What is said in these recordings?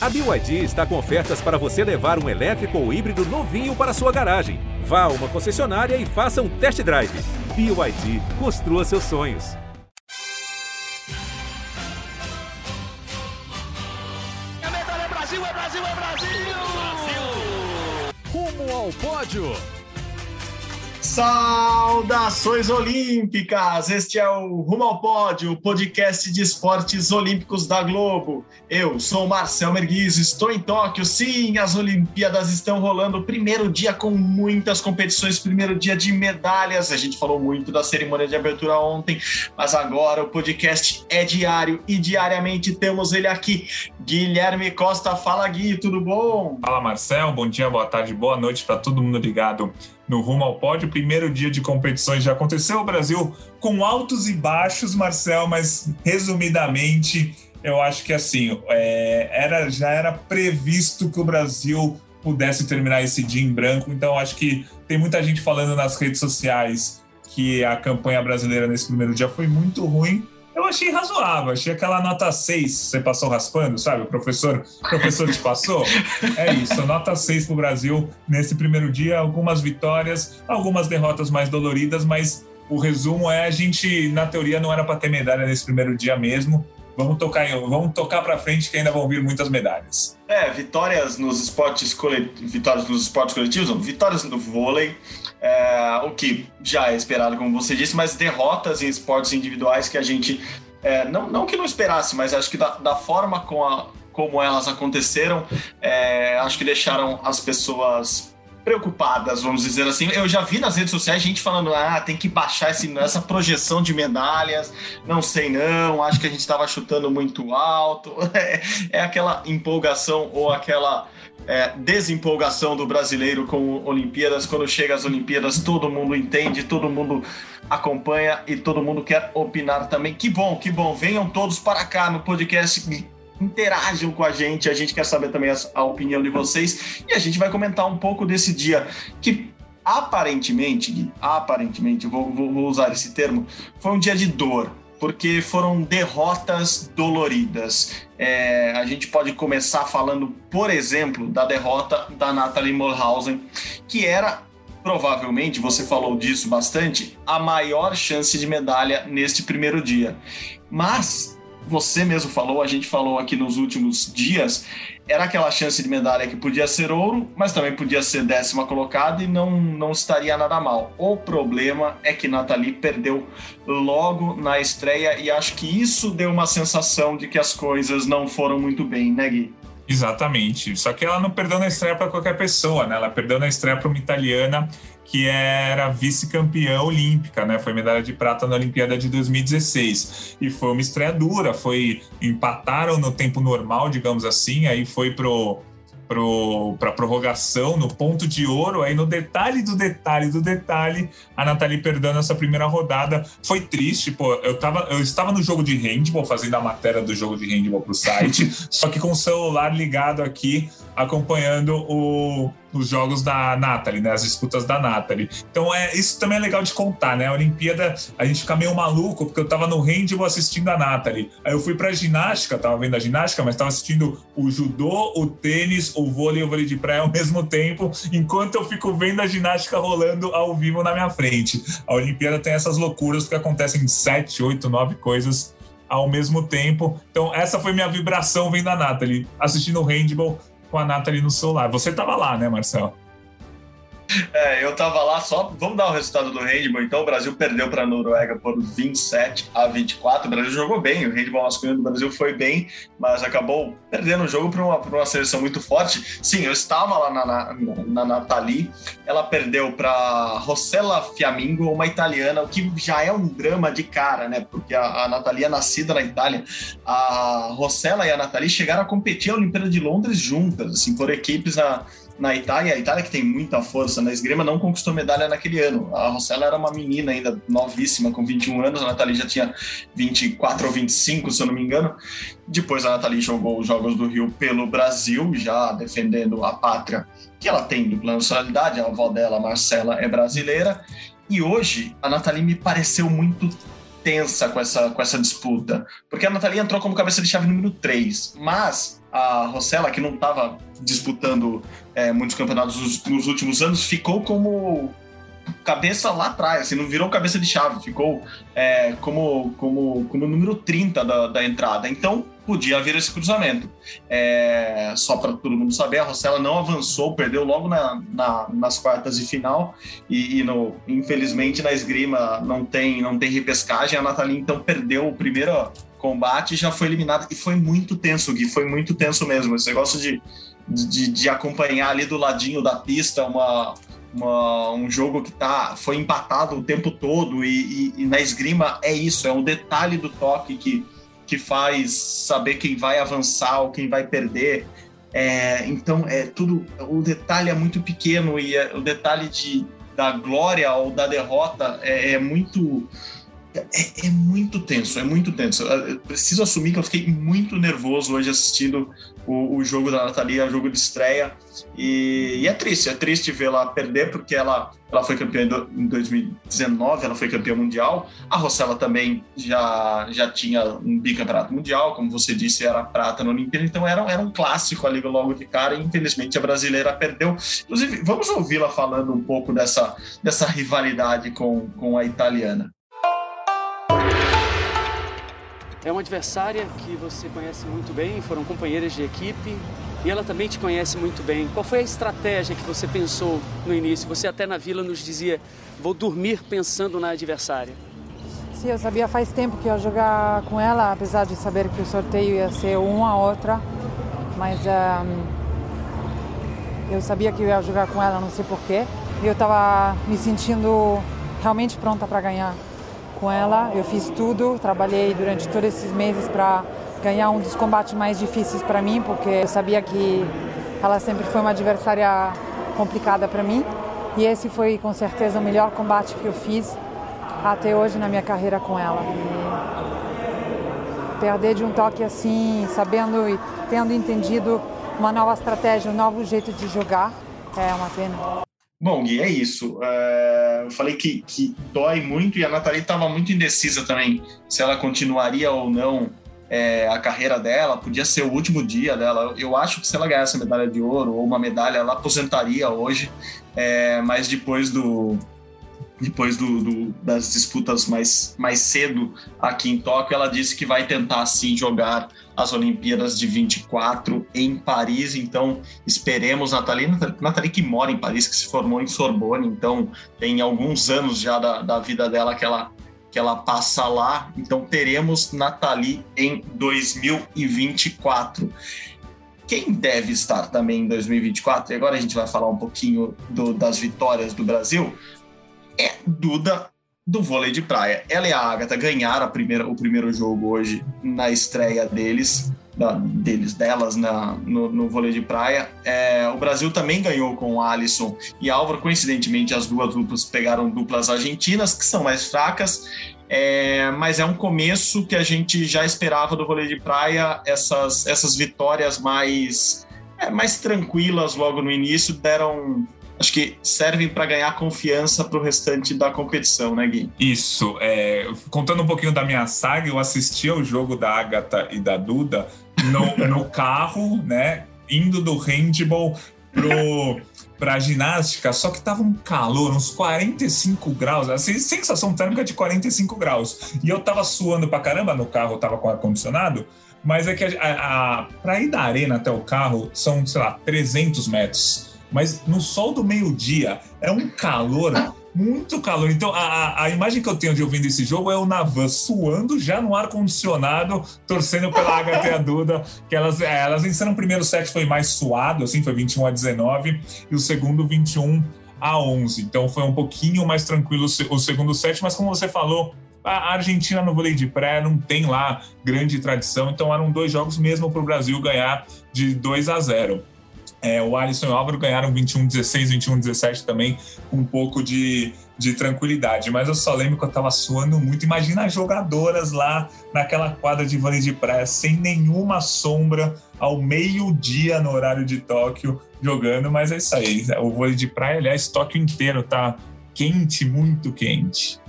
A BYD está com ofertas para você levar um elétrico ou híbrido novinho para sua garagem. Vá a uma concessionária e faça um test drive. BYD, construa seus sonhos. Medalha, é Brasil, é Brasil, é Brasil! Brasil! Rumo ao pódio! Saudações olímpicas! Este é o Rumo ao Pódio, o podcast de esportes olímpicos da Globo. Eu sou Marcel Merguiz, estou em Tóquio. Sim, as Olimpíadas estão rolando. Primeiro dia com muitas competições, primeiro dia de medalhas. A gente falou muito da cerimônia de abertura ontem, mas agora o podcast é diário e diariamente temos ele aqui. Guilherme Costa, fala Gui, tudo bom? Fala Marcel, bom dia, boa tarde, boa noite para todo mundo ligado no Rumo ao Pódio. Primeiro dia de competições já aconteceu. O Brasil com altos e baixos, Marcel, mas resumidamente, eu acho que assim, é, era, já era previsto que o Brasil pudesse terminar esse dia em branco. Então, acho que tem muita gente falando nas redes sociais que a campanha brasileira nesse primeiro dia foi muito ruim eu achei razoável, achei aquela nota 6, você passou raspando, sabe? O professor, professor te passou. É isso, nota 6 para o Brasil nesse primeiro dia, algumas vitórias, algumas derrotas mais doloridas, mas o resumo é a gente, na teoria, não era para ter medalha nesse primeiro dia mesmo. Vamos tocar, vamos tocar para frente que ainda vão vir muitas medalhas. É, vitórias nos esportes coletivos, vitórias nos esportes coletivos, vitórias no vôlei, é, o que já é esperado, como você disse, mas derrotas em esportes individuais que a gente é, não, não que não esperasse, mas acho que da, da forma com a, como elas aconteceram, é, acho que deixaram as pessoas preocupadas, vamos dizer assim. Eu já vi nas redes sociais gente falando: ah, tem que baixar esse, essa projeção de medalhas, não sei não, acho que a gente estava chutando muito alto. É, é, aquela empolgação ou aquela é, desempolgação do brasileiro com Olimpíadas. Quando chega às Olimpíadas, todo mundo entende, todo mundo acompanha e todo mundo quer opinar também. Que bom, que bom. Venham todos para cá no podcast interajam com a gente, a gente quer saber também a, a opinião de vocês e a gente vai comentar um pouco desse dia que aparentemente, aparentemente, vou, vou, vou usar esse termo, foi um dia de dor, porque foram derrotas doloridas. É, a gente pode começar falando, por exemplo, da derrota da Natalie Mulhausen, que era provavelmente, você falou disso bastante, a maior chance de medalha neste primeiro dia. Mas você mesmo falou, a gente falou aqui nos últimos dias, era aquela chance de medalha que podia ser ouro, mas também podia ser décima colocada e não, não estaria nada mal. O problema é que Nathalie perdeu logo na estreia e acho que isso deu uma sensação de que as coisas não foram muito bem, né, Gui? Exatamente. Só que ela não perdeu na estreia para qualquer pessoa, né? Ela perdeu na estreia para uma italiana que era vice-campeã olímpica, né? Foi medalha de prata na Olimpíada de 2016. E foi uma estreia dura, foi empataram no tempo normal, digamos assim, aí foi pro para prorrogação, no ponto de ouro, aí no detalhe do detalhe do detalhe, a Nathalie perdendo essa primeira rodada. Foi triste, pô. Eu, tava, eu estava no jogo de handball, fazendo a matéria do jogo de handball para o site, só que com o celular ligado aqui, acompanhando o, os jogos da Nathalie, né? As disputas da Nathalie. Então, é, isso também é legal de contar, né? A Olimpíada, a gente fica meio maluco, porque eu tava no handball assistindo a Nathalie. Aí eu fui pra ginástica, tava vendo a ginástica, mas tava assistindo o judô, o tênis, o vôlei e o vôlei de praia ao mesmo tempo, enquanto eu fico vendo a ginástica rolando ao vivo na minha frente. A Olimpíada tem essas loucuras que acontecem sete, oito, nove coisas ao mesmo tempo. Então, essa foi minha vibração vendo a Nathalie, assistindo o handball com a Nathalie no celular. Você estava lá, né, Marcelo? É, eu tava lá só. Vamos dar o resultado do handball. Então, o Brasil perdeu para a Noruega por 27 a 24. O Brasil jogou bem, o handball masculino do Brasil foi bem, mas acabou perdendo o jogo para uma, uma seleção muito forte. Sim, eu estava lá na, na, na Nathalie. Ela perdeu para Rossella Fiamingo, uma italiana, o que já é um drama de cara, né? Porque a, a Nathalie é nascida na Itália. A Rossella e a Nathalie chegaram a competir a Olimpíada de Londres juntas, assim, por equipes na na Itália, a Itália que tem muita força na esgrima, não conquistou medalha naquele ano. A Rossella era uma menina ainda novíssima, com 21 anos, a Nathalie já tinha 24 ou 25, se eu não me engano. Depois a Nathalie jogou os Jogos do Rio pelo Brasil, já defendendo a pátria que ela tem dupla nacionalidade, a avó dela, Marcela, é brasileira. E hoje a Nathalie me pareceu muito tensa com essa, com essa disputa, porque a Nathalie entrou como cabeça de chave número 3, mas a Rossella, que não estava disputando é, muitos campeonatos nos, nos últimos anos, ficou como cabeça lá atrás, assim, não virou cabeça de chave, ficou é, como, como, como número 30 da, da entrada. Então, podia haver esse cruzamento. É, só para todo mundo saber, a Rossella não avançou, perdeu logo na, na, nas quartas de final e, e no, infelizmente na esgrima não tem, não tem repescagem. A Nathalie então perdeu o primeiro combate já foi eliminada. E foi muito tenso, Gui, foi muito tenso mesmo. Esse negócio de, de, de acompanhar ali do ladinho da pista uma, uma, um jogo que tá, foi empatado o tempo todo e, e, e, na esgrima é isso, é um detalhe do toque que, que faz saber quem vai avançar ou quem vai perder. É, então é tudo, o detalhe é muito pequeno e é, o detalhe de, da glória ou da derrota é, é muito é, é, muito tenso, é muito tenso. Eu preciso assumir que eu fiquei muito nervoso hoje assistindo o, o jogo da Natalia, o jogo de estreia. E, e, é triste, é triste vê-la perder, porque ela, ela foi campeã em 2019, ela foi campeã mundial. A Rossella também já, já tinha um bicampeonato mundial, como você disse, era prata na Olimpíada, então era, era um clássico ali logo de cara, e infelizmente a brasileira perdeu. Inclusive, vamos ouvi-la falando um pouco dessa, dessa rivalidade com, com a italiana. É uma adversária que você conhece muito bem, foram companheiras de equipe e ela também te conhece muito bem. Qual foi a estratégia que você pensou no início? Você até na vila nos dizia: vou dormir pensando na adversária. Sim, eu sabia faz tempo que ia jogar com ela, apesar de saber que o sorteio ia ser uma a outra. Mas um, eu sabia que eu ia jogar com ela, não sei porquê. E eu estava me sentindo realmente pronta para ganhar com ela. Eu fiz tudo, trabalhei durante todos esses meses para ganhar um dos combates mais difíceis para mim, porque eu sabia que ela sempre foi uma adversária complicada para mim. E esse foi com certeza o melhor combate que eu fiz até hoje na minha carreira com ela. E perder de um toque assim, sabendo e tendo entendido uma nova estratégia, um novo jeito de jogar, é uma pena. Bom, e é isso. É, eu falei que, que dói muito e a Nathalie estava muito indecisa também se ela continuaria ou não é, a carreira dela, podia ser o último dia dela. Eu acho que se ela ganhasse a medalha de ouro ou uma medalha, ela aposentaria hoje, é, mas depois do, depois do, do, das disputas mais, mais cedo aqui em Tóquio, ela disse que vai tentar sim jogar as Olimpíadas de 24 em Paris. Então, esperemos Nathalie, Nathalie que mora em Paris, que se formou em Sorbonne, então tem alguns anos já da, da vida dela que ela que ela passa lá. Então teremos Nathalie em 2024. Quem deve estar também em 2024, e agora a gente vai falar um pouquinho do, das vitórias do Brasil, é Duda do vôlei de praia. Ela e a Agatha ganharam a primeira, o primeiro jogo hoje na estreia deles, da, deles, delas na, no, no vôlei de praia. É, o Brasil também ganhou com Alisson e Álvaro. Coincidentemente, as duas duplas pegaram duplas argentinas, que são mais fracas. É, mas é um começo que a gente já esperava do vôlei de praia, essas, essas vitórias mais, é, mais tranquilas logo no início deram acho que servem para ganhar confiança para o restante da competição, né, Gui? Isso. É, contando um pouquinho da minha saga, eu assisti ao jogo da Agatha e da Duda no, no carro, né? Indo do handball pro para ginástica, só que tava um calor, uns 45 graus, assim, sensação térmica de 45 graus. E eu tava suando pra caramba no carro, tava com ar condicionado, mas é que a, a, a, pra ir da arena até o carro são, sei lá, 300 metros mas no sol do meio-dia é um calor, muito calor. Então a, a imagem que eu tenho de ouvindo esse jogo é o Navan suando já no ar-condicionado, torcendo pela HT Duda, que elas, é, elas venceram o primeiro set, foi mais suado, assim, foi 21 a 19, e o segundo 21 a 11. Então foi um pouquinho mais tranquilo o segundo set, mas como você falou, a Argentina no vôlei de pré não tem lá grande tradição, então eram dois jogos mesmo para o Brasil ganhar de 2 a 0. É, o Alisson e o Álvaro ganharam 21-16, 21-17 também, com um pouco de, de tranquilidade. Mas eu só lembro que eu tava suando muito. Imagina as jogadoras lá naquela quadra de vôlei de praia, sem nenhuma sombra, ao meio-dia no horário de Tóquio, jogando. Mas é isso aí. O vôlei de praia, aliás, Tóquio inteiro tá quente, muito quente.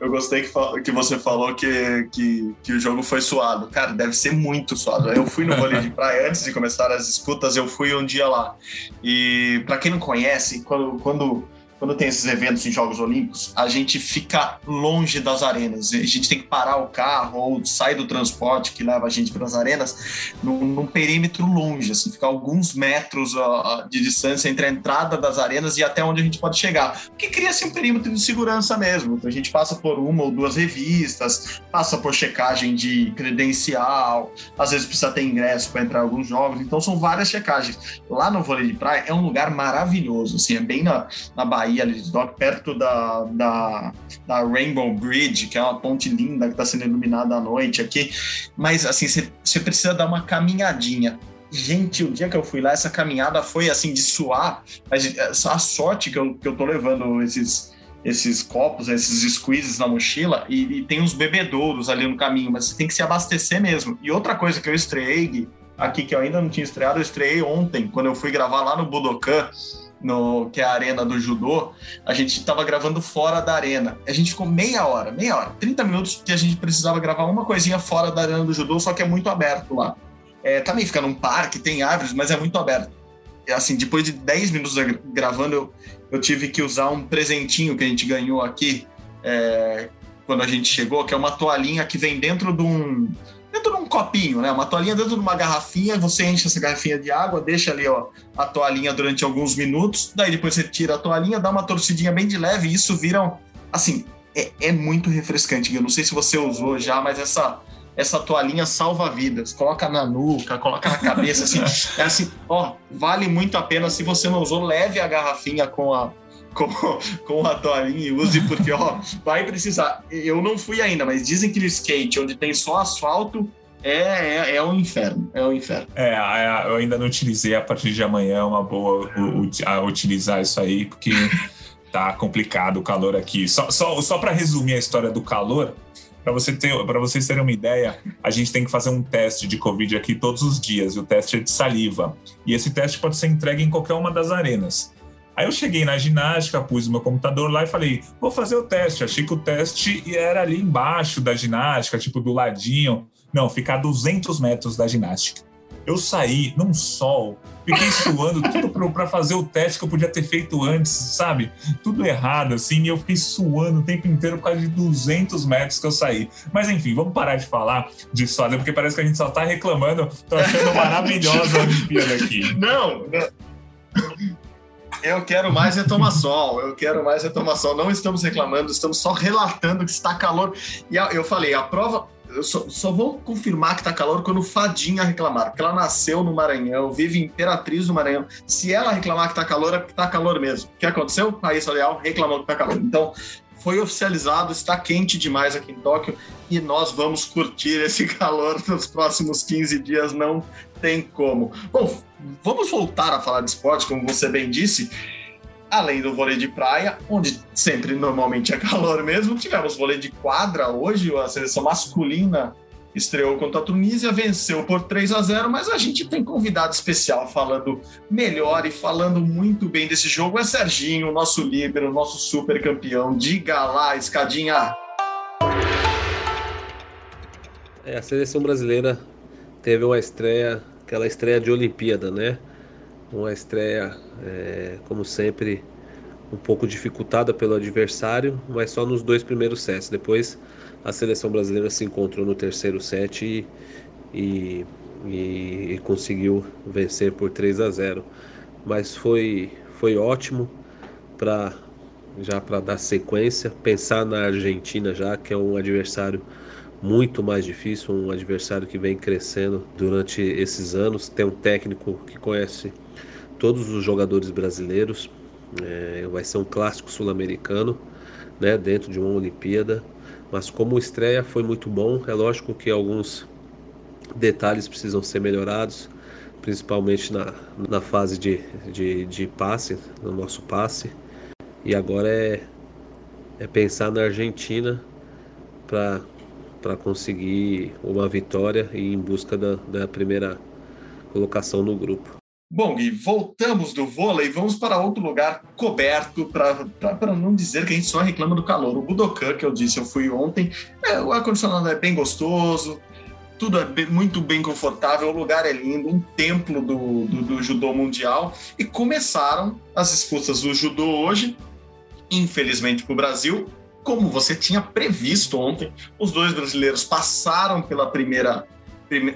Eu gostei que, que você falou que, que, que, o jogo foi suado. Cara, deve ser muito suado. Eu fui no vôlei de praia antes de começar as disputas, eu fui um dia lá. E para quem não conhece, quando, quando quando tem esses eventos em Jogos Olímpicos, a gente fica longe das arenas. A gente tem que parar o carro ou sair do transporte que leva a gente para as arenas num, num, perímetro longe, assim, ficar alguns metros uh, de distância entre a entrada das arenas e até onde a gente pode chegar. Porque cria-se um perímetro de segurança mesmo. Então a gente passa por uma ou duas revistas, passa por checagem de credencial, às vezes precisa ter ingresso para entrar em alguns jogos. Então são várias checagens. Lá no vôlei de praia é um lugar maravilhoso, assim, é bem na, na Bahia Bahia, perto da, da, da, Rainbow Bridge, que é uma ponte linda que está sendo iluminada à noite aqui. Mas, assim, você precisa dar uma caminhadinha. Gente, o dia que eu fui lá, essa caminhada foi, assim, de suar. Mas a sorte que eu, que eu tô levando esses esses copos, esses squeezes na mochila e, e, tem uns bebedouros ali no caminho, mas você tem que se abastecer mesmo. E outra coisa que eu estreiei aqui, que eu ainda não tinha estreado, eu estreiei ontem, quando eu fui gravar lá no Budokan, no, que é a arena do judô, a gente estava gravando fora da arena. A gente ficou meia hora, meia hora, 30 minutos que a gente precisava gravar uma coisinha fora da arena do judô, só que é muito aberto lá. É, também fica num parque, tem árvores, mas é muito aberto. E, assim, depois de 10 minutos gravando, eu, eu tive que usar um presentinho que a gente ganhou aqui é, quando a gente chegou, que é uma toalhinha que vem dentro de um dentro de um copinho, né? Uma toalhinha dentro de uma garrafinha, você enche essa garrafinha de água, deixa ali ó, a toalhinha durante alguns minutos, daí depois você tira a toalhinha, dá uma torcidinha bem de leve e isso vira, assim, é, é muito refrescante. Eu não sei se você usou já, mas essa essa toalhinha salva vidas. Coloca na nuca, coloca na cabeça, assim. É assim, ó, vale muito a pena. Se você não usou, leve a garrafinha com a, com, com a toalhinha e use, porque ó, vai precisar. Eu não fui ainda, mas dizem que no skate, onde tem só asfalto, é, é, é um inferno. É um inferno. É, eu ainda não utilizei a partir de amanhã, é uma boa utilizar isso aí, porque tá complicado o calor aqui. Só, só, só para resumir a história do calor, para você ter, para vocês terem uma ideia, a gente tem que fazer um teste de Covid aqui todos os dias. E o teste é de saliva. E esse teste pode ser entregue em qualquer uma das arenas. Aí eu cheguei na ginástica, pus o meu computador lá e falei, vou fazer o teste. Achei que o teste era ali embaixo da ginástica, tipo do ladinho. Não, ficar a 200 metros da ginástica. Eu saí num sol, fiquei suando tudo para fazer o teste que eu podia ter feito antes, sabe? Tudo errado, assim, e eu fiquei suando o tempo inteiro por causa de 200 metros que eu saí. Mas enfim, vamos parar de falar de suada, porque parece que a gente só tá reclamando. Tô achando maravilhosa a Olimpíada aqui. Não, não. Eu quero mais é tomar sol, eu quero mais é tomar sol. Não estamos reclamando, estamos só relatando que está calor. E eu falei, a prova, eu só, só, vou confirmar que tá calor quando Fadinha reclamar, porque ela nasceu no Maranhão, vive Imperatriz do Maranhão. Se ela reclamar que tá calor, é porque tá calor mesmo. O que aconteceu? Raíssa Leal reclamou que tá calor. Então, foi oficializado, está quente demais aqui em Tóquio e nós vamos curtir esse calor nos próximos 15 dias, não tem como. Bom, vamos voltar a falar de esporte, como você bem disse. Além do vôlei de praia, onde sempre normalmente é calor mesmo, tivemos vôlei de quadra hoje, a seleção masculina estreou contra a Tunísia, venceu por 3 a 0, mas a gente tem convidado especial falando melhor e falando muito bem desse jogo. É Serginho, nosso líbero, nosso super campeão. Diga lá, escadinha. É, a seleção brasileira teve uma estreia, aquela estreia de Olimpíada, né? Uma estreia, é, como sempre, um pouco dificultada pelo adversário, mas só nos dois primeiros sets. Depois a seleção brasileira se encontrou no terceiro set e, e, e, e conseguiu vencer por 3 a 0. Mas foi, foi ótimo para já para dar sequência, pensar na Argentina já, que é um adversário muito mais difícil, um adversário que vem crescendo durante esses anos. Tem um técnico que conhece todos os jogadores brasileiros. É, vai ser um clássico sul-americano, né, dentro de uma Olimpíada. Mas como estreia foi muito bom, é lógico que alguns detalhes precisam ser melhorados, principalmente na, na fase de, de, de passe, no nosso passe. E agora é, é pensar na Argentina para conseguir uma vitória e em busca da, da primeira colocação no grupo. Bom, Gui, voltamos do vôlei, vamos para outro lugar coberto, para não dizer que a gente só reclama do calor. O Budokan, que eu disse, eu fui ontem, é, o ar-condicionado é bem gostoso, tudo é bem, muito bem confortável, o lugar é lindo, um templo do, do, do judô mundial. E começaram as disputas do judô hoje, infelizmente para o Brasil, como você tinha previsto ontem, os dois brasileiros passaram pela primeira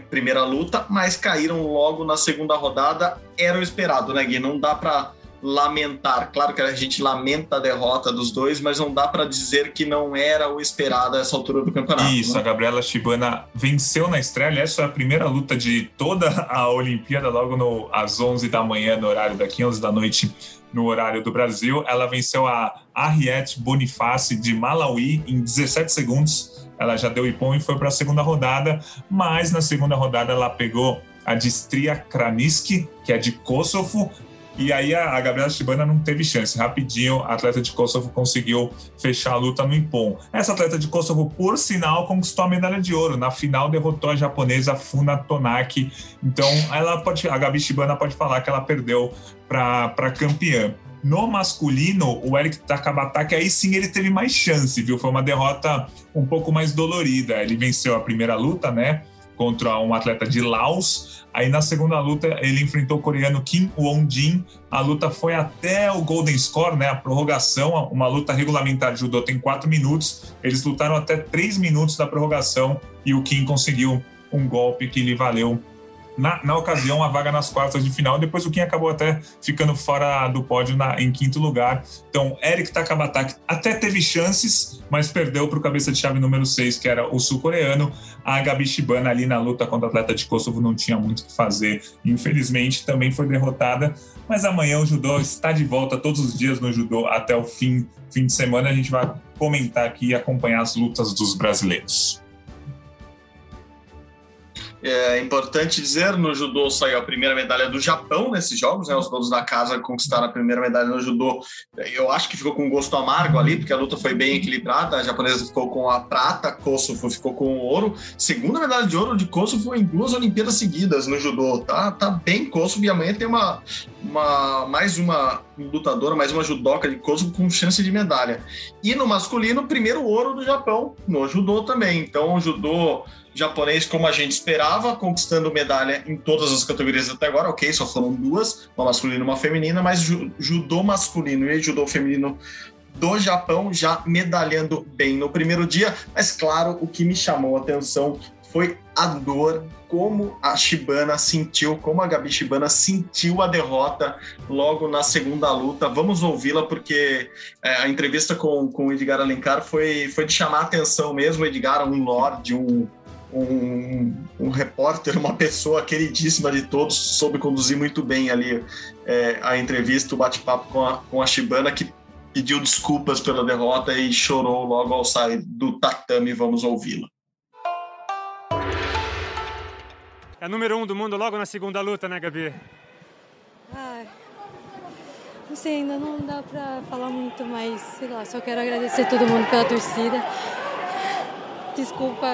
primeira luta, mas caíram logo na segunda rodada. Era o esperado, né, Gui? Não dá para lamentar. Claro que a gente lamenta a derrota dos dois, mas não dá para dizer que não era o esperado a essa altura do campeonato. Isso, né? a Gabriela Shibana venceu na estreia. Essa é a primeira luta de toda a Olimpíada, logo no, às 11 da manhã, no horário daqui, 11 da noite, no horário do Brasil. Ela venceu a Ariette Boniface de Malawi em 17 segundos ela já deu ipom e foi para a segunda rodada, mas na segunda rodada ela pegou a Distria Kraniski, que é de Kosovo, e aí a, Gabriela Shibana não teve chance. Rapidinho, a atleta de Kosovo conseguiu fechar a luta no Ipom. Essa atleta de Kosovo, por sinal, conquistou a medalha de ouro. Na final, derrotou a japonesa Funa Tonaki. Então, ela pode, a Gabi Shibana pode falar que ela perdeu para campeã. No masculino, o Eric Takabataki, aí sim ele teve mais chance, viu? Foi uma derrota um pouco mais dolorida. Ele venceu a primeira luta, né? Contra um atleta de Laos. Aí na segunda luta ele enfrentou o coreano Kim Won-jin. A luta foi até o Golden Score, né? A prorrogação, uma luta regulamentar de judô tem quatro minutos. Eles lutaram até três minutos da prorrogação e o Kim conseguiu um golpe que lhe valeu na, na ocasião, a vaga nas quartas de final. Depois o Kim acabou até ficando fora do pódio na, em quinto lugar. Então, Eric Takabataki até teve chances, mas perdeu para o cabeça de chave número 6, que era o sul-coreano. A Gabi Shibana ali na luta contra o atleta de Kosovo não tinha muito o que fazer. Infelizmente, também foi derrotada. Mas amanhã o judô está de volta todos os dias no judô até o fim, fim de semana. A gente vai comentar aqui e acompanhar as lutas dos brasileiros. É importante dizer, no judô saiu a primeira medalha do Japão nesses jogos, né? Os donos da casa conquistaram a primeira medalha no judô. Eu acho que ficou com um gosto amargo ali, porque a luta foi bem equilibrada. A japonesa ficou com a prata, Kosovo ficou com o ouro. Segunda medalha de ouro de Kosovo em duas Olimpíadas seguidas no judô. Tá, tá bem Kosovo e amanhã tem uma, uma mais uma lutadora, mais uma judoca de Kosovo com chance de medalha. E no masculino, primeiro ouro do Japão no judô também. Então, o judô japonês como a gente esperava, conquistando medalha em todas as categorias até agora. Ok, só foram duas, uma masculina e uma feminina, mas judô masculino e judô feminino do Japão já medalhando bem no primeiro dia. Mas claro, o que me chamou a atenção foi a dor, como a Shibana sentiu, como a Gabi Shibana sentiu a derrota logo na segunda luta. Vamos ouvi-la, porque é, a entrevista com, com o Edgar Alencar foi, foi de chamar a atenção mesmo. O Edgar, um lord, um, um, um, repórter, uma pessoa queridíssima de todos, soube conduzir muito bem ali é, a entrevista, o bate-papo com a, com a Shibana, que pediu desculpas pela derrota e chorou logo ao sair do tatame. Vamos ouvi-la. É número um do mundo logo na segunda luta, né, Gabi? Ai, não sei, ainda não dá pra falar muito, mas sei lá, só quero agradecer todo mundo pela torcida. Desculpa,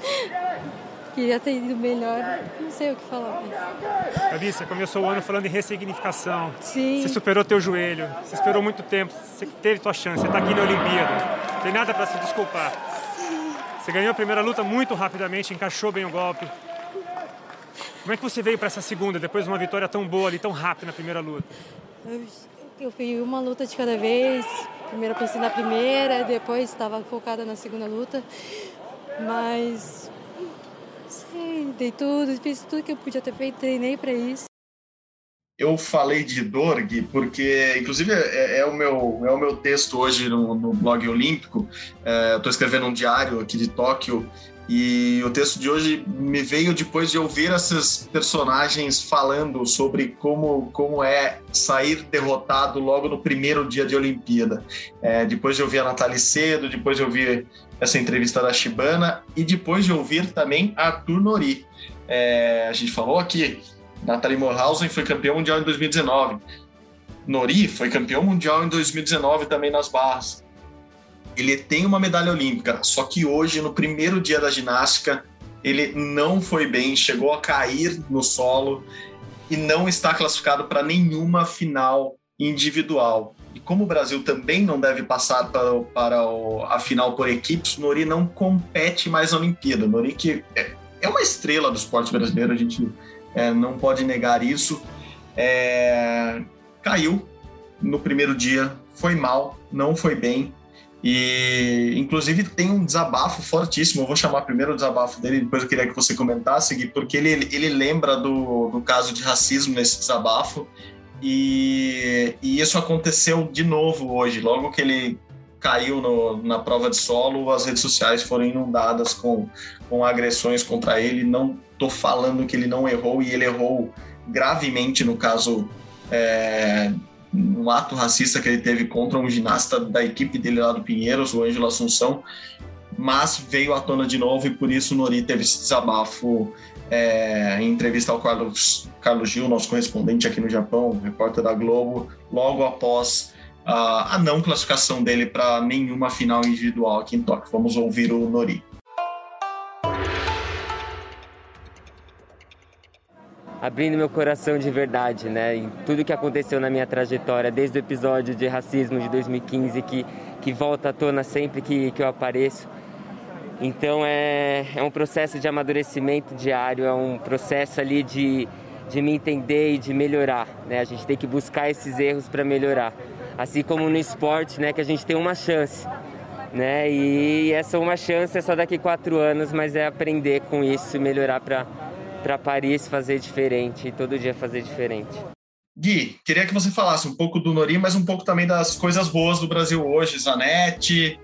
Queria ter ido melhor, não sei o que falar. Mas... Gabi, você começou o ano falando em ressignificação. Sim. Você superou teu joelho, você esperou muito tempo, você teve tua chance, você está aqui na Olimpíada. Não tem nada para se desculpar. Sim. Você ganhou a primeira luta muito rapidamente, encaixou bem o golpe. Como é que você veio para essa segunda, depois de uma vitória tão boa ali, tão rápida na primeira luta? Eu, eu fui uma luta de cada vez. Primeiro pensei na primeira, depois estava focada na segunda luta. Mas sei, dei tudo, fiz tudo que eu podia ter feito, treinei para isso. Eu falei de Dorg porque, inclusive, é, é, o, meu, é o meu texto hoje no, no blog olímpico. É, Estou escrevendo um diário aqui de Tóquio e o texto de hoje me veio depois de ouvir esses personagens falando sobre como, como é sair derrotado logo no primeiro dia de Olimpíada. É, depois de ouvir a Nathalie Cedo, depois de ouvir essa entrevista da Shibana e depois de ouvir também Arthur Nori. É, a gente falou aqui, Nathalie Morhausen foi campeão mundial em 2019. Nori foi campeão mundial em 2019 também nas barras ele tem uma medalha olímpica, só que hoje, no primeiro dia da ginástica, ele não foi bem, chegou a cair no solo. e não está classificado para nenhuma final individual. E como o Brasil também não deve passar para, para o, a final por equipes, o Nori não compete mais na Olimpíada. O Nori que é, é uma estrela do esporte brasileiro, a gente é, não pode negar isso. É, caiu no primeiro dia, foi mal, não foi bem. E, inclusive, tem um desabafo fortíssimo. Eu vou chamar primeiro o desabafo dele, depois eu queria que você comentasse, porque ele, ele lembra do, do caso de racismo nesse desabafo. E, e isso aconteceu de novo hoje. Logo que ele caiu no, na prova de solo, as redes sociais foram inundadas com, com agressões contra ele. Não estou falando que ele não errou, e ele errou gravemente no caso. É, um ato racista que ele teve contra um ginasta da equipe dele lá do Pinheiros, o Ângelo Assunção, mas veio à tona de novo e por isso o Nori teve esse desabafo é, em entrevista ao Carlos, Carlos Gil, nosso correspondente aqui no Japão, repórter da Globo, logo após a, a não classificação dele para nenhuma final individual aqui em Tóquio. Vamos ouvir o Nori. abrindo meu coração de verdade, né? Em tudo que aconteceu na minha trajetória, desde o episódio de racismo de 2015, que, que volta à tona sempre que, que eu apareço. Então é, é um processo de amadurecimento diário, é um processo ali de, de me entender e de melhorar, né? A gente tem que buscar esses erros para melhorar. Assim como no esporte, né? Que a gente tem uma chance, né? E essa uma chance é só daqui quatro anos, mas é aprender com isso e melhorar para Paris fazer diferente e todo dia fazer diferente. Gui, queria que você falasse um pouco do Nori, mas um pouco também das coisas boas do Brasil hoje. Zanetti,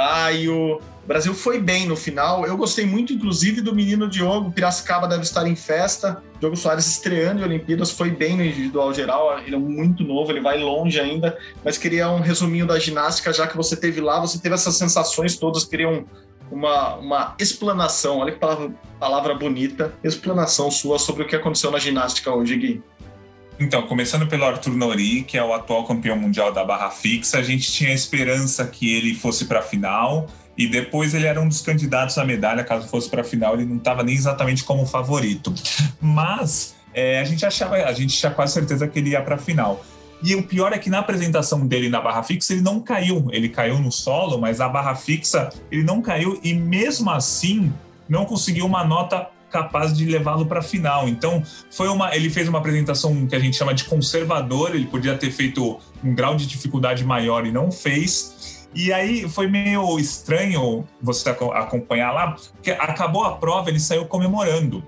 Caio. O Brasil foi bem no final. Eu gostei muito, inclusive, do menino Diogo. Piracicaba deve estar em festa. Diogo Soares estreando em Olimpíadas, foi bem no individual geral. Ele é muito novo, ele vai longe ainda. Mas queria um resuminho da ginástica, já que você teve lá, você teve essas sensações todas. Queria um, uma, uma explanação, olha que palavra, palavra bonita, explanação sua sobre o que aconteceu na ginástica hoje, Gui. Então, começando pelo Arthur Nori, que é o atual campeão mundial da barra fixa, a gente tinha esperança que ele fosse para a final e depois ele era um dos candidatos à medalha, caso fosse para a final, ele não estava nem exatamente como favorito. Mas é, a gente achava, a gente tinha quase certeza que ele ia para a final. E o pior é que na apresentação dele na barra fixa ele não caiu. Ele caiu no solo, mas a barra fixa ele não caiu e mesmo assim não conseguiu uma nota capaz de levá-lo para a final. Então, foi uma, ele fez uma apresentação que a gente chama de conservador, ele podia ter feito um grau de dificuldade maior e não fez. E aí foi meio estranho você acompanhar lá, porque acabou a prova, ele saiu comemorando.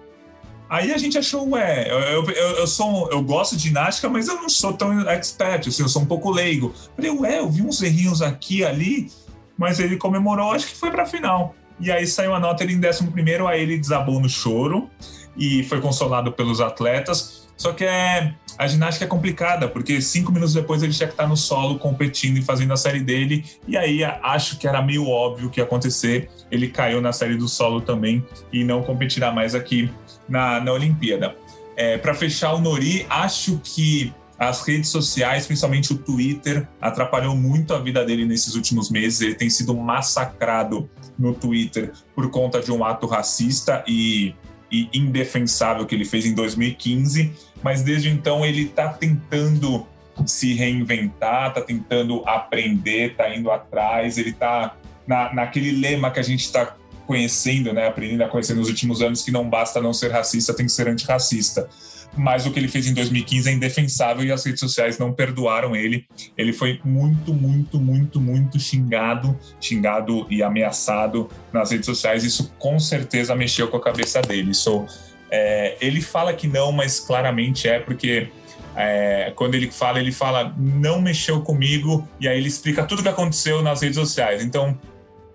Aí a gente achou, ué, eu, eu, eu, sou, eu gosto de ginástica, mas eu não sou tão expert, assim, eu sou um pouco leigo. Falei, ué, eu vi uns errinhos aqui ali, mas ele comemorou, acho que foi para a final. E aí saiu a nota ele em 11 primeiro, aí ele desabou no choro e foi consolado pelos atletas. Só que é, a ginástica é complicada, porque cinco minutos depois ele tinha que estar no solo competindo e fazendo a série dele. E aí acho que era meio óbvio que ia acontecer. Ele caiu na série do solo também e não competirá mais aqui na, na Olimpíada. É, Para fechar o Nori, acho que as redes sociais, principalmente o Twitter, atrapalhou muito a vida dele nesses últimos meses. Ele tem sido massacrado no Twitter por conta de um ato racista e, e indefensável que ele fez em 2015. Mas desde então ele está tentando se reinventar, está tentando aprender, está indo atrás. Ele está na, naquele lema que a gente está conhecendo, né, aprendendo a conhecer nos últimos anos que não basta não ser racista, tem que ser antirracista. Mas o que ele fez em 2015 é indefensável e as redes sociais não perdoaram ele. Ele foi muito, muito, muito, muito xingado, xingado e ameaçado nas redes sociais. Isso com certeza mexeu com a cabeça dele. Isso, é, ele fala que não, mas claramente é porque é, quando ele fala, ele fala não mexeu comigo e aí ele explica tudo o que aconteceu nas redes sociais. Então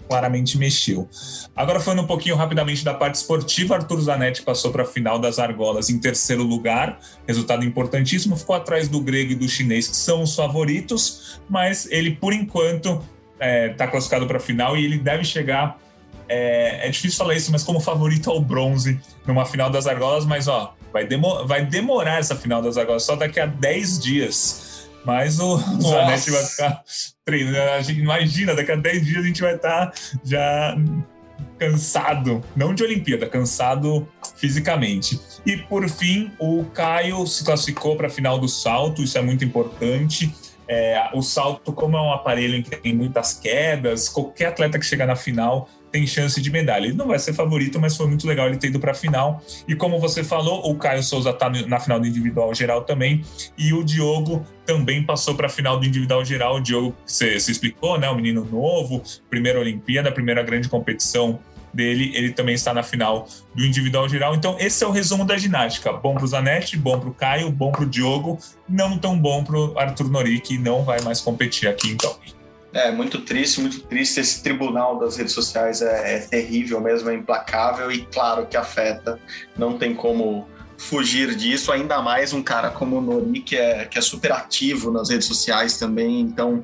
claramente mexeu. Agora, falando um pouquinho rapidamente da parte esportiva, Arthur Zanetti passou para a final das argolas em terceiro lugar, resultado importantíssimo, ficou atrás do grego e do chinês, que são os favoritos, mas ele, por enquanto, está é, tá classificado para a final e ele deve chegar. É, é, difícil falar isso, mas como favorito ao bronze numa final das argolas, mas ó, vai, vai demorar essa final das argolas, só daqui a 10 dias. Mas o Zanetti vai ficar treinando. A gente imagina, daqui a 10 dias a gente vai estar já cansado, não de Olimpíada, cansado fisicamente. E por fim, o Caio se classificou para a final do salto, isso é muito importante. É, o salto, como é um aparelho em que tem muitas quedas, qualquer atleta que chegar na final tem chance de medalha. Ele não vai ser favorito, mas foi muito legal ele ter ido para a final. E como você falou, o Caio Souza está na final do individual geral também, e o Diogo também passou para a final do individual geral. O Diogo, você, explicou, né? O menino novo, primeira Olimpíada, primeira grande competição dele, ele também está na final do individual geral. Então, esse é o resumo da ginástica. Bom para Zanetti, bom para o Caio, bom para o Diogo, não tão bom para o Arthur Nori, que não vai mais competir aqui então. É muito triste, muito triste. Esse tribunal das redes sociais é, é terrível mesmo, é implacável e claro que afeta. Não tem como fugir disso, ainda mais um cara como o Nori, que é, que é super ativo nas redes sociais também. Então,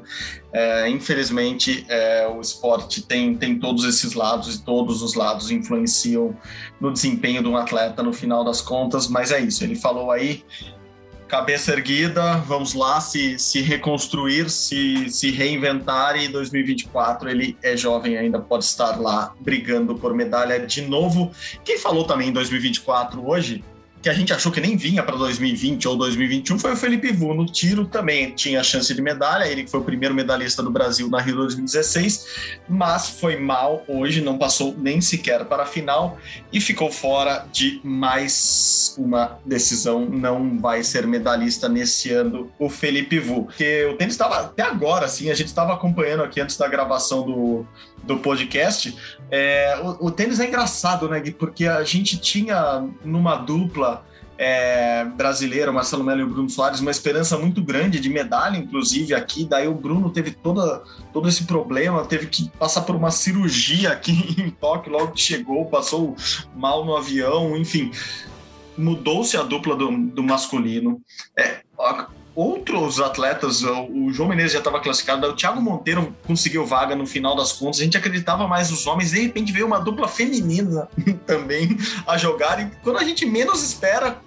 é, infelizmente, é, o esporte tem, tem todos esses lados e todos os lados influenciam no desempenho de um atleta no final das contas, mas é isso. Ele falou aí cabeça erguida, vamos lá se, se reconstruir, se, se reinventar e 2024 ele é jovem ainda, pode estar lá brigando por medalha de novo. Quem falou também em 2024 hoje que a gente achou que nem vinha para 2020 ou 2021 foi o Felipe Vu. No tiro também tinha chance de medalha, ele que foi o primeiro medalhista do Brasil na Rio 2016, mas foi mal hoje, não passou nem sequer para a final e ficou fora de mais uma decisão. Não vai ser medalhista nesse ano o Felipe Vu. Porque o tênis estava até agora, assim, a gente estava acompanhando aqui antes da gravação do, do podcast. É, o, o, tênis é engraçado, né, Gui? Porque a gente tinha numa dupla é, brasileira, Marcelo Melo e o Bruno Soares, uma esperança muito grande de medalha, inclusive aqui. Daí o Bruno teve toda, todo esse problema, teve que passar por uma cirurgia aqui em Tóquio logo que chegou, passou mal no avião, enfim. Mudou-se a dupla do, do masculino. É, outros atletas, o João Menezes já estava classificado, o Thiago Monteiro conseguiu vaga no final das contas, a gente acreditava mais nos homens, de repente veio uma dupla feminina também a jogar, e quando a gente menos espera,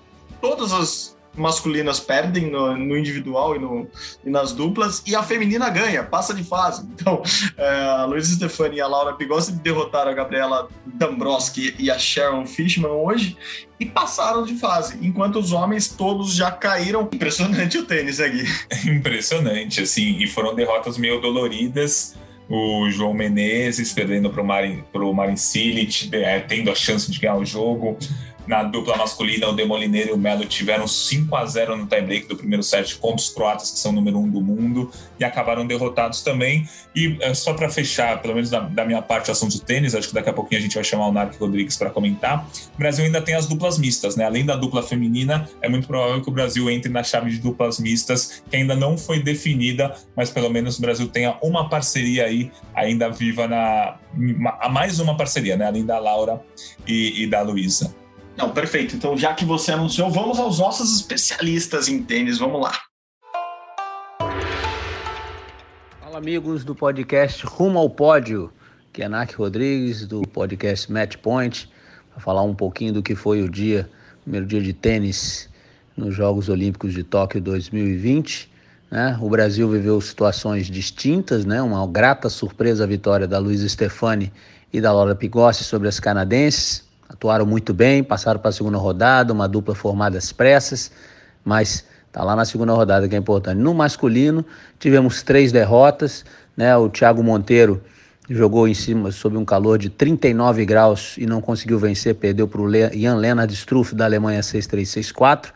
todas as masculinas perdem no, no individual e, no, e, nas duplas, e a feminina ganha, passa de fase. Então, é, a Luísa Stefani e a Laura Pigossi derrotaram a Gabriela Dambrowski e a Sharon Fishman hoje e passaram de fase, enquanto os homens todos já caíram. Impressionante o tênis aqui. Impressionante, assim, e foram derrotas meio doloridas o João Menezes perdendo para o Marin, pro Marin Cilic, é, tendo a chance de ganhar o jogo. Na dupla masculina, o Demolineiro e o Melo tiveram 5 a 0 no tie-break do primeiro set contra os croatas, que são o número um do mundo, e acabaram derrotados também. E é, só para fechar, pelo menos da, da, minha parte, o assunto do tênis, acho que daqui a pouquinho a gente vai chamar o Narc Rodrigues para comentar. O Brasil ainda tem as duplas mistas, né? Além da dupla feminina, é muito provável que o Brasil entre na chave de duplas mistas, que ainda não foi definida, mas pelo menos o Brasil tenha uma parceria aí ainda viva na. A mais uma parceria, né? Além da Laura e, e da Luísa. Não, perfeito. Então, já que você anunciou, vamos aos nossos especialistas em tênis. Vamos lá. Fala, amigos do podcast Rumo ao Pódio, que é Rodrigues, do podcast Match Point, para falar um pouquinho do que foi o dia, primeiro dia de tênis nos Jogos Olímpicos de Tóquio 2020. Né? O Brasil viveu situações distintas, né? uma grata surpresa a vitória da Luísa Stefani e da Laura Pigossi sobre as canadenses atuaram muito bem, passaram para a segunda rodada, uma dupla formada às pressas, mas tá lá na segunda rodada que é importante. No masculino, tivemos três derrotas, né? O Thiago Monteiro jogou em cima sob um calor de 39 graus e não conseguiu vencer, perdeu para o Jan Lennart Struff da Alemanha 6-3-6-4,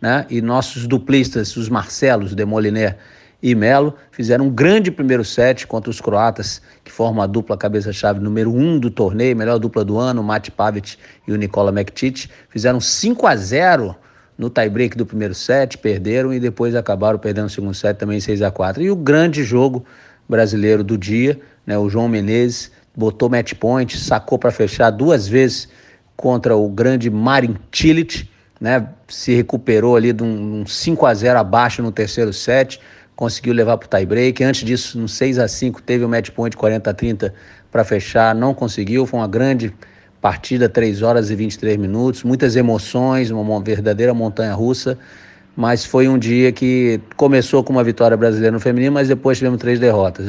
né? E nossos duplistas, os Marcelos Demoliner e Melo fizeram um grande primeiro set contra os croatas, que formam a dupla cabeça-chave número um do torneio, melhor dupla do ano, Mate Pavic e o Nikola Mektic. Fizeram 5 a 0 no tie-break do primeiro set, perderam e depois acabaram perdendo o segundo set também 6 a 4 E o grande jogo brasileiro do dia, né, o João Menezes botou match point, sacou para fechar duas vezes contra o grande Marin Cilic, né, se recuperou ali de um, um 5 a 0 abaixo no terceiro set, conseguiu levar para o tie break. Antes disso, no 6 a 5 teve o match point 40 a 30 para fechar, não conseguiu. Foi uma grande partida, 3 horas e 23 minutos, muitas emoções, uma verdadeira montanha russa. Mas foi um dia que começou com uma vitória brasileira no feminino, mas depois tivemos três derrotas.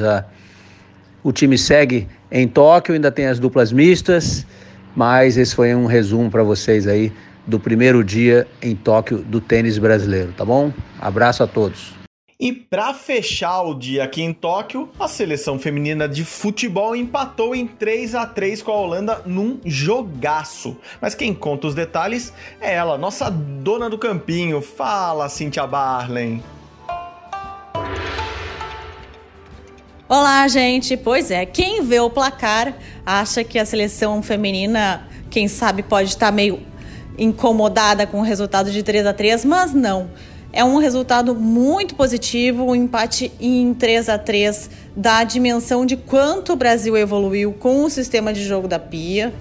O time segue em Tóquio, ainda tem as duplas mistas. Mas esse foi um resumo para vocês aí do primeiro dia em Tóquio do tênis brasileiro, tá bom? Abraço a todos. E para fechar o dia aqui em Tóquio, a seleção feminina de futebol empatou em 3 a 3 com a Holanda num jogaço. Mas quem conta os detalhes é ela, nossa dona do campinho. Fala, Cintia Barlen. Olá, gente. Pois é, quem vê o placar acha que a seleção feminina, quem sabe, pode estar meio incomodada com o resultado de 3 a 3 mas não. É um resultado muito positivo, um empate em 3 a 3 dá a dimensão de quanto o Brasil evoluiu com o sistema de jogo da Pia.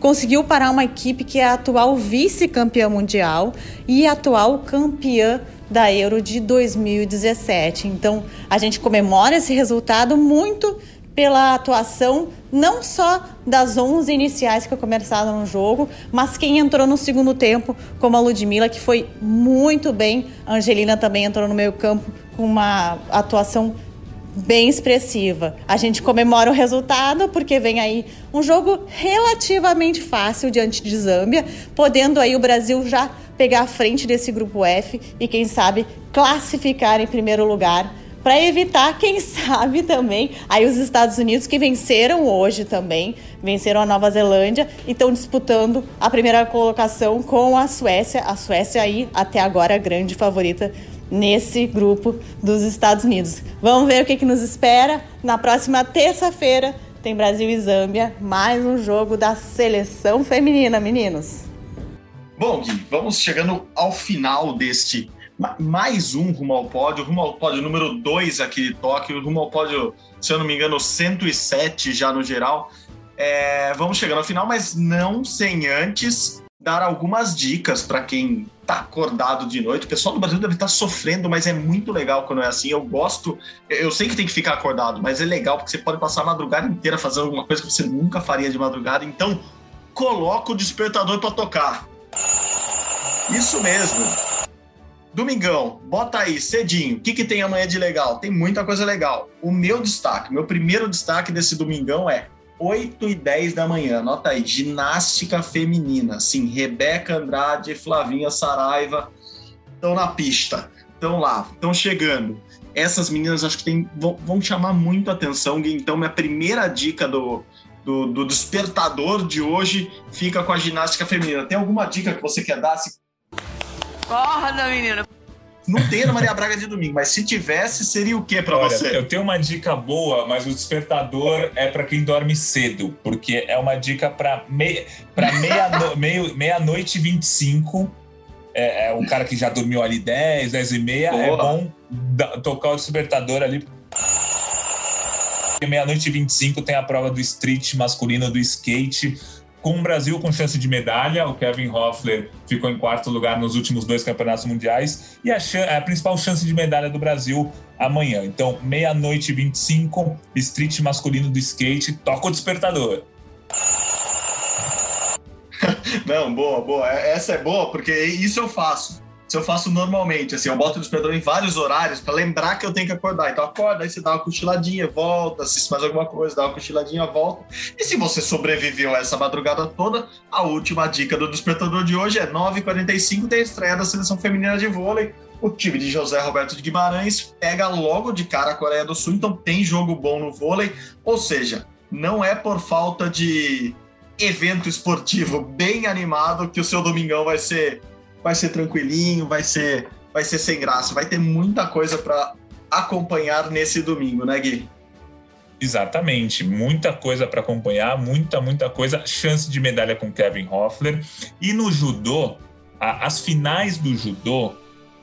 Conseguiu parar uma equipe que é a atual vice-campeã mundial e atual campeã da Euro de 2017. Então, a gente comemora esse resultado muito pela atuação não só das 11 iniciais que começaram no jogo, mas quem entrou no segundo tempo, como a Ludmilla, que foi muito bem. A Angelina também entrou no meio campo com uma atuação bem expressiva. A gente comemora o resultado porque vem aí um jogo relativamente fácil diante de Zâmbia, podendo aí o Brasil já pegar a frente desse grupo F e quem sabe classificar em primeiro lugar para evitar, quem sabe também, aí os Estados Unidos que venceram hoje também, venceram a Nova Zelândia e estão disputando a primeira colocação com a Suécia. A Suécia aí até agora a grande favorita nesse grupo dos Estados Unidos. Vamos ver o que, que nos espera na próxima terça-feira. Tem Brasil e Zâmbia, mais um jogo da seleção feminina, meninos. Bom, Gui, vamos chegando ao final deste mais um rumo ao pódio, rumo ao pódio número 2 aqui de Tóquio, rumo ao pódio, se eu não me engano, 107 já no geral. É, vamos chegando ao final, mas não sem antes dar algumas dicas para quem tá acordado de noite. O pessoal do Brasil deve estar tá sofrendo, mas é muito legal quando é assim. Eu gosto, eu sei que tem que ficar acordado, mas é legal porque você pode passar a madrugada inteira fazendo alguma coisa que você nunca faria de madrugada. Então, coloca o despertador para tocar. Isso mesmo. Domingão, bota aí, cedinho. O que, que tem amanhã de legal? Tem muita coisa legal. O meu destaque, meu primeiro destaque desse domingão é 8 e 10 da manhã. Anota aí, ginástica feminina. Sim, Rebeca Andrade Flavinha Saraiva estão na pista. Estão lá, estão chegando. Essas meninas acho que tem, vão, vão chamar muito atenção. Então, minha primeira dica do, do, do, despertador de hoje fica com a ginástica feminina. Tem alguma dica que você quer dar? Acorda, menina. Não tem na Maria Braga de domingo, mas se tivesse, seria o que para você? Eu tenho uma dica boa, mas o despertador é para quem dorme cedo, porque é uma dica para meia, pra meia, no, meio, meia-noite e 25. É, é um cara que já dormiu ali 10, 10 e meia. É boa. É bom da, tocar o despertador ali. Meia-noite e 25 tem a prova do street masculino do skate com o Brasil com chance de medalha. O Kevin Hoffler ficou em quarto lugar nos últimos dois campeonatos mundiais e a, a principal chance de medalha do Brasil amanhã. Então, meia-noite e 25, street masculino do skate, toca o despertador. Não, boa, boa. Essa é boa, porque isso eu faço se eu faço normalmente, assim, eu boto o despertador em vários horários para lembrar que eu tenho que acordar. Então acorda, aí você dá uma cochiladinha, volta, assiste mais alguma coisa, dá uma cochiladinha, volta. E se você sobreviveu a essa madrugada toda, a última dica do despertador de hoje é 9h45, tem a estreia da seleção feminina de vôlei. O time de José Roberto de Guimarães pega logo de cara a Coreia do Sul, então tem jogo bom no vôlei. Ou seja, não é por falta de evento esportivo bem animado que o seu domingão vai ser vai ser tranquilinho, vai ser, vai ser sem graça. Vai ter muita coisa para acompanhar nesse domingo, né, Gui? Exatamente, muita coisa para acompanhar, muita, muita coisa. Chance de medalha com Kevin Hoffler. E no judô, a, as finais do judô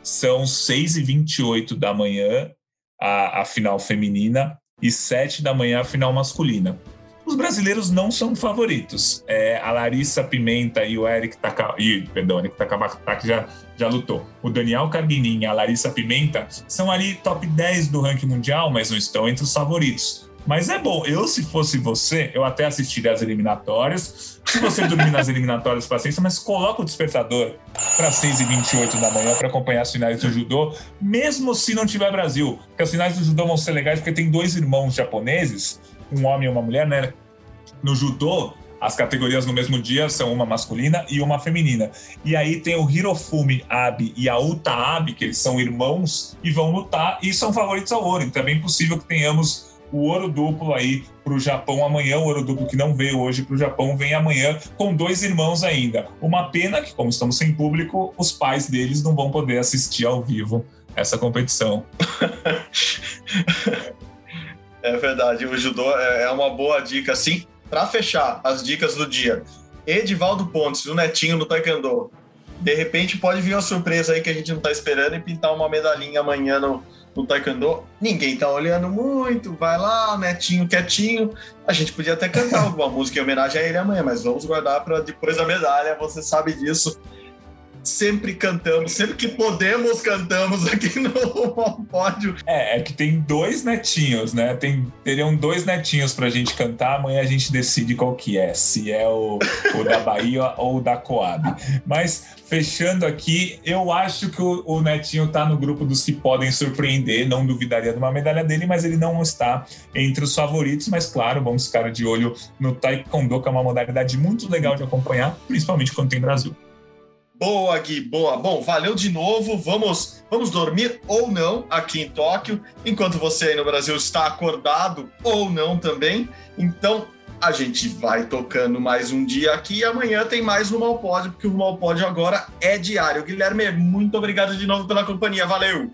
são 6 e 28 da manhã, a, a final feminina, e 7 da manhã a final masculina. Os brasileiros não são favoritos. É, a Larissa Pimenta e o Eric Takabaki, perdão, Eric Takabaki já, já lutou. O Daniel Carguinin e a Larissa Pimenta são ali top 10 do ranking mundial, mas não estão entre os favoritos. Mas é bom. Eu, se fosse você, eu até assistiria as eliminatórias. Se você dormir nas eliminatórias, paciência, mas coloca o despertador para 6h28 da manhã para acompanhar as finais do judô, mesmo se não tiver Brasil. Porque as finais do judô vão ser legais porque tem dois irmãos japoneses, um homem e uma mulher, né? no judô, as categorias no mesmo dia são uma masculina e uma feminina. E aí tem o Hirofumi Abe e a Uta Abe, que eles são irmãos e vão lutar e são favoritos ao ouro. Então é bem possível que tenhamos o ouro duplo aí para o Japão amanhã. O ouro duplo que não veio hoje para o Japão vem amanhã com dois irmãos ainda. Uma pena que, como estamos sem público, os pais deles não vão poder assistir ao vivo essa competição. é verdade, o judô é, é uma boa dica, sim. Para fechar as dicas do dia, Edivaldo Pontes, o netinho no Taekwondo. De repente pode vir uma surpresa aí que a gente não está esperando e pintar uma medalhinha amanhã no, no Taekwondo. Ninguém tá olhando muito, vai lá, netinho quietinho. A gente podia até cantar alguma música em homenagem a ele amanhã, mas vamos guardar para depois da medalha, você sabe disso sempre cantamos, sempre que podemos cantamos aqui no pódio. É, é que tem dois netinhos, né? Tem, teriam dois netinhos pra gente cantar, amanhã a gente decide qual que é, se é o, o da Bahia ou o da Coab. Mas fechando aqui, eu acho que o, o, Netinho tá no grupo dos que podem surpreender, não duvidaria de uma medalha dele, mas ele não está entre os favoritos, mas claro, vamos ficar de olho no Taekwondo, que é uma modalidade muito legal de acompanhar, principalmente quando tem Brasil. Boa, Gui, boa. Bom, valeu de novo. Vamos, vamos dormir ou não aqui em Tóquio, enquanto você aí no Brasil está acordado ou não também. Então, a gente vai tocando mais um dia aqui e amanhã tem mais ao Pódio, porque o Pódio agora é diário. Guilherme, muito obrigado de novo pela companhia. Valeu!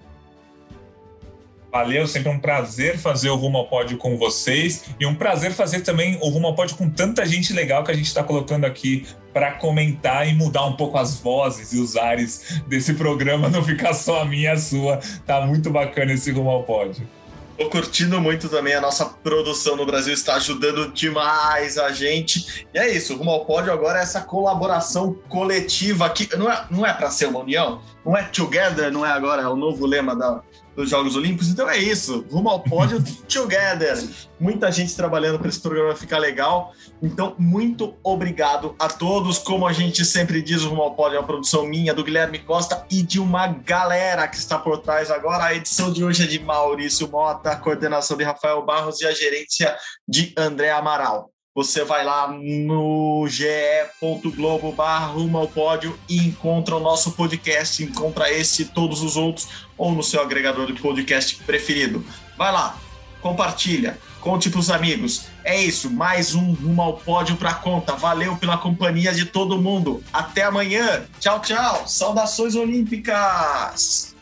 Valeu, sempre um prazer fazer o Rumo ao Pódio com vocês e um prazer fazer também o Rumo ao Pódio com tanta gente legal que a gente está colocando aqui para comentar e mudar um pouco as vozes e os ares desse programa, não ficar só a minha e a sua. Tá muito bacana esse Rumo ao Pódio. Tô curtindo muito também a nossa produção no Brasil, está ajudando demais a gente. E é isso, Rumo ao Pódio agora é essa colaboração coletiva aqui. Não é, não é para ser uma união, não é together, não é agora é o novo lema da, dos Jogos Olímpicos. Então é isso, rumo ao pódio together. Muita gente trabalhando para esse programa ficar legal. Então, muito obrigado a todos. Como a gente sempre diz, o Rumo ao Pódio é uma produção minha, do Guilherme Costa e de uma galera que está por trás agora. A edição de hoje é de Maurício Mota, a coordenação de Rafael Barros e a gerência de André Amaral. Você vai lá no ge.globo rumo ao pódio e encontra o nosso podcast, encontra esse e todos os outros, ou no seu agregador de podcast preferido. Vai lá, compartilha, conte para os amigos. É isso, mais um rumo ao pódio para conta. Valeu pela companhia de todo mundo. Até amanhã. Tchau, tchau. Saudações olímpicas.